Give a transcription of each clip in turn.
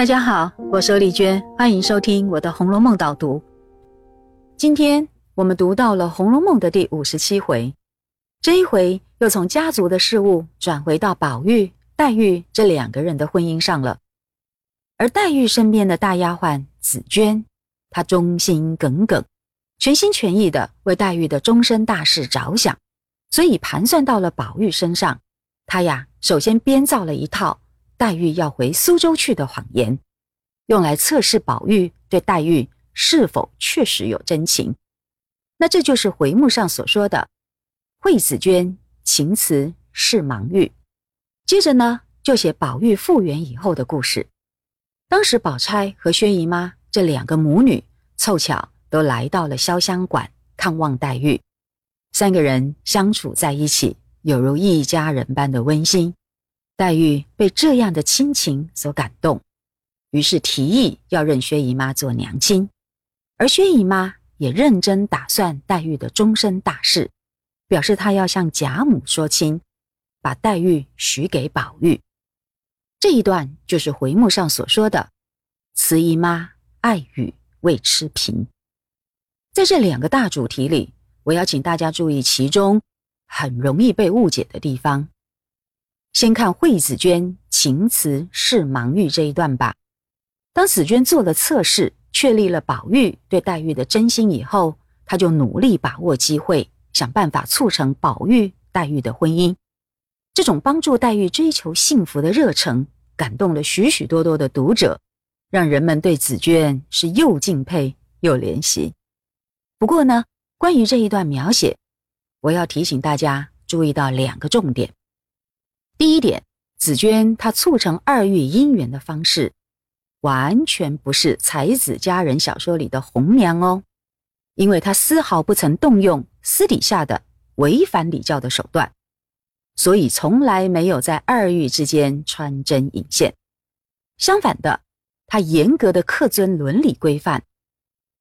大家好，我是丽娟，欢迎收听我的《红楼梦》导读。今天我们读到了《红楼梦》的第五十七回，这一回又从家族的事务转回到宝玉、黛玉这两个人的婚姻上了。而黛玉身边的大丫鬟紫娟，她忠心耿耿，全心全意的为黛玉的终身大事着想，所以盘算到了宝玉身上，她呀首先编造了一套。黛玉要回苏州去的谎言，用来测试宝玉对黛玉是否确实有真情。那这就是回目上所说的惠子娟情辞是盲玉。接着呢，就写宝玉复原以后的故事。当时宝钗和薛姨妈这两个母女凑巧都来到了潇湘馆看望黛玉，三个人相处在一起，有如一家人般的温馨。黛玉被这样的亲情所感动，于是提议要认薛姨妈做娘亲，而薛姨妈也认真打算黛玉的终身大事，表示她要向贾母说亲，把黛玉许给宝玉。这一段就是回目上所说的“慈姨妈爱语未吃平”。在这两个大主题里，我要请大家注意其中很容易被误解的地方。先看惠子娟情辞是盲玉这一段吧。当紫娟做了测试，确立了宝玉对黛玉的真心以后，她就努力把握机会，想办法促成宝玉黛玉的婚姻。这种帮助黛玉追求幸福的热忱，感动了许许多多的读者，让人们对紫娟是又敬佩又怜惜。不过呢，关于这一段描写，我要提醒大家注意到两个重点。第一点，紫娟她促成二玉姻缘的方式，完全不是才子佳人小说里的红娘哦，因为她丝毫不曾动用私底下的违反礼教的手段，所以从来没有在二玉之间穿针引线。相反的，她严格的恪遵伦理规范，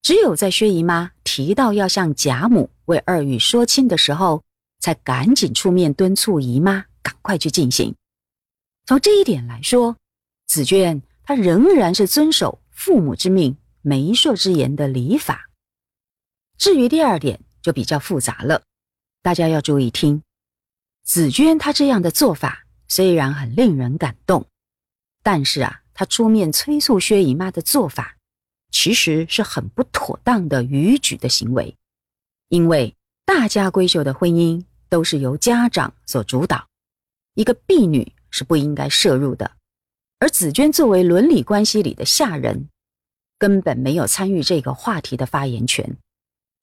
只有在薛姨妈提到要向贾母为二玉说亲的时候，才赶紧出面敦促姨妈。赶快去进行。从这一点来说，紫娟她仍然是遵守父母之命、媒妁之言的礼法。至于第二点，就比较复杂了，大家要注意听。紫娟她这样的做法虽然很令人感动，但是啊，她出面催促薛姨妈的做法，其实是很不妥当的逾矩的行为，因为大家闺秀的婚姻都是由家长所主导。一个婢女是不应该摄入的，而紫娟作为伦理关系里的下人，根本没有参与这个话题的发言权。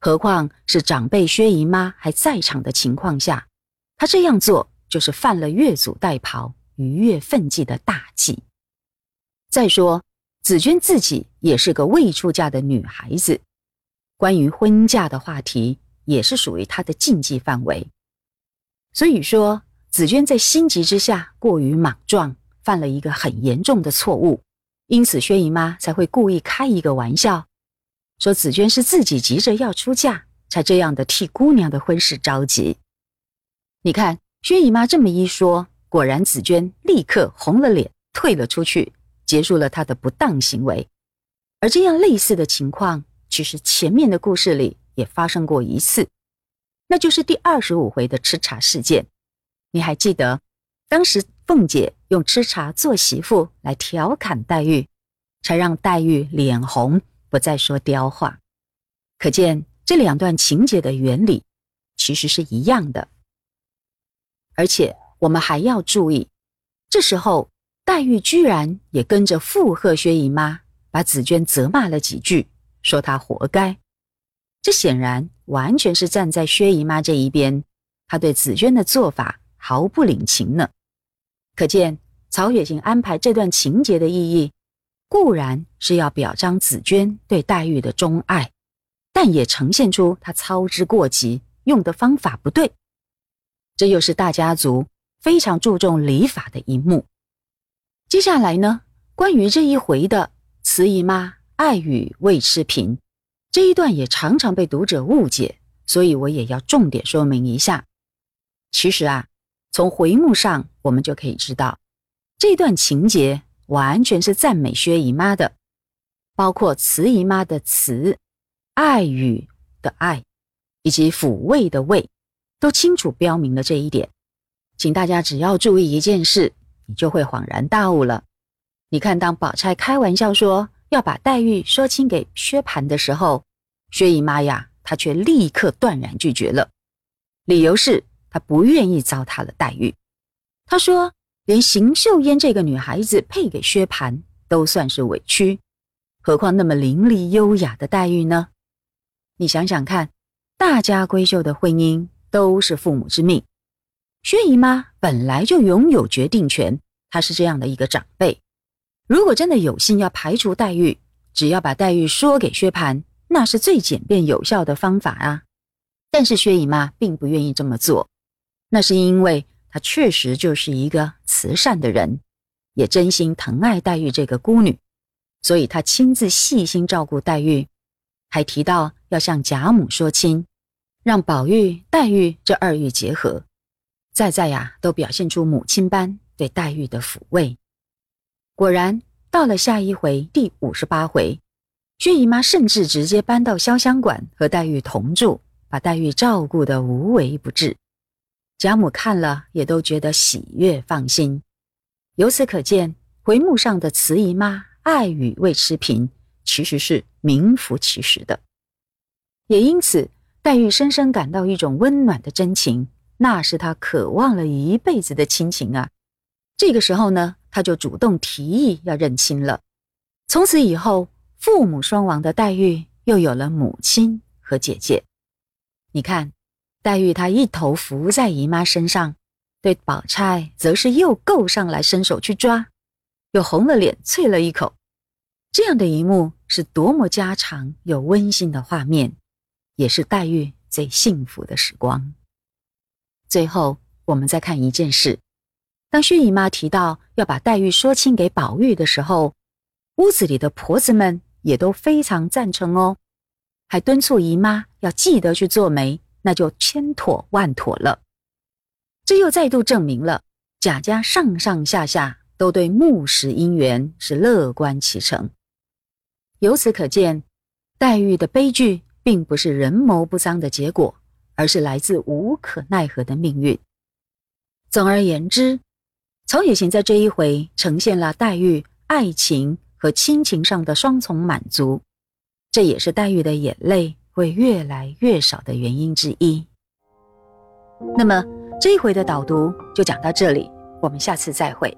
何况是长辈薛姨妈还在场的情况下，她这样做就是犯了越俎代庖、逾越分际的大忌。再说，紫娟自己也是个未出嫁的女孩子，关于婚嫁的话题也是属于她的禁忌范围。所以说。紫娟在心急之下过于莽撞，犯了一个很严重的错误，因此薛姨妈才会故意开一个玩笑，说紫娟是自己急着要出嫁，才这样的替姑娘的婚事着急。你看薛姨妈这么一说，果然紫娟立刻红了脸，退了出去，结束了她的不当行为。而这样类似的情况，其实前面的故事里也发生过一次，那就是第二十五回的吃茶事件。你还记得，当时凤姐用吃茶做媳妇来调侃黛玉，才让黛玉脸红，不再说刁话。可见这两段情节的原理其实是一样的。而且我们还要注意，这时候黛玉居然也跟着附和薛姨妈，把紫娟责骂了几句，说她活该。这显然完全是站在薛姨妈这一边，她对紫娟的做法。毫不领情呢，可见曹雪芹安排这段情节的意义，固然是要表彰紫娟对黛玉的钟爱，但也呈现出他操之过急，用的方法不对。这又是大家族非常注重礼法的一幕。接下来呢，关于这一回的慈姨妈爱语未吃平这一段，也常常被读者误解，所以我也要重点说明一下。其实啊。从回目上，我们就可以知道，这段情节完全是赞美薛姨妈的，包括慈姨妈的慈、爱语的爱，以及抚慰的慰，都清楚标明了这一点。请大家只要注意一件事，你就会恍然大悟了。你看，当宝钗开玩笑说要把黛玉说亲给薛蟠的时候，薛姨妈呀，她却立刻断然拒绝了，理由是她不愿意糟蹋了黛玉。她说，连邢岫烟这个女孩子配给薛蟠都算是委屈，何况那么伶俐优雅的黛玉呢？你想想看，大家闺秀的婚姻都是父母之命。薛姨妈本来就拥有决定权，她是这样的一个长辈。如果真的有心要排除黛玉，只要把黛玉说给薛蟠，那是最简便有效的方法啊。但是薛姨妈并不愿意这么做，那是因为她确实就是一个慈善的人，也真心疼爱黛玉这个孤女，所以她亲自细心照顾黛玉，还提到要向贾母说亲，让宝玉、黛玉这二玉结合。在在呀，都表现出母亲般对黛玉的抚慰。果然，到了下一回第五十八回，薛姨妈甚至直接搬到潇湘馆和黛玉同住，把黛玉照顾得无微不至。贾母看了也都觉得喜悦放心。由此可见，回目上的慈姨妈爱与未持平，其实是名副其实的。也因此，黛玉深深感到一种温暖的真情。那是她渴望了一辈子的亲情啊！这个时候呢，他就主动提议要认亲了。从此以后，父母双亡的黛玉又有了母亲和姐姐。你看，黛玉她一头伏在姨妈身上，对宝钗则是又够上来伸手去抓，又红了脸啐了一口。这样的一幕是多么家常又温馨的画面，也是黛玉最幸福的时光。最后，我们再看一件事：当薛姨妈提到要把黛玉说亲给宝玉的时候，屋子里的婆子们也都非常赞成哦，还敦促姨妈要记得去做媒，那就千妥万妥了。这又再度证明了贾家上上下下都对木石姻缘是乐观其成。由此可见，黛玉的悲剧并不是人谋不臧的结果。而是来自无可奈何的命运。总而言之，曹雪芹在这一回呈现了黛玉爱情和亲情上的双重满足，这也是黛玉的眼泪会越来越少的原因之一。那么这一回的导读就讲到这里，我们下次再会。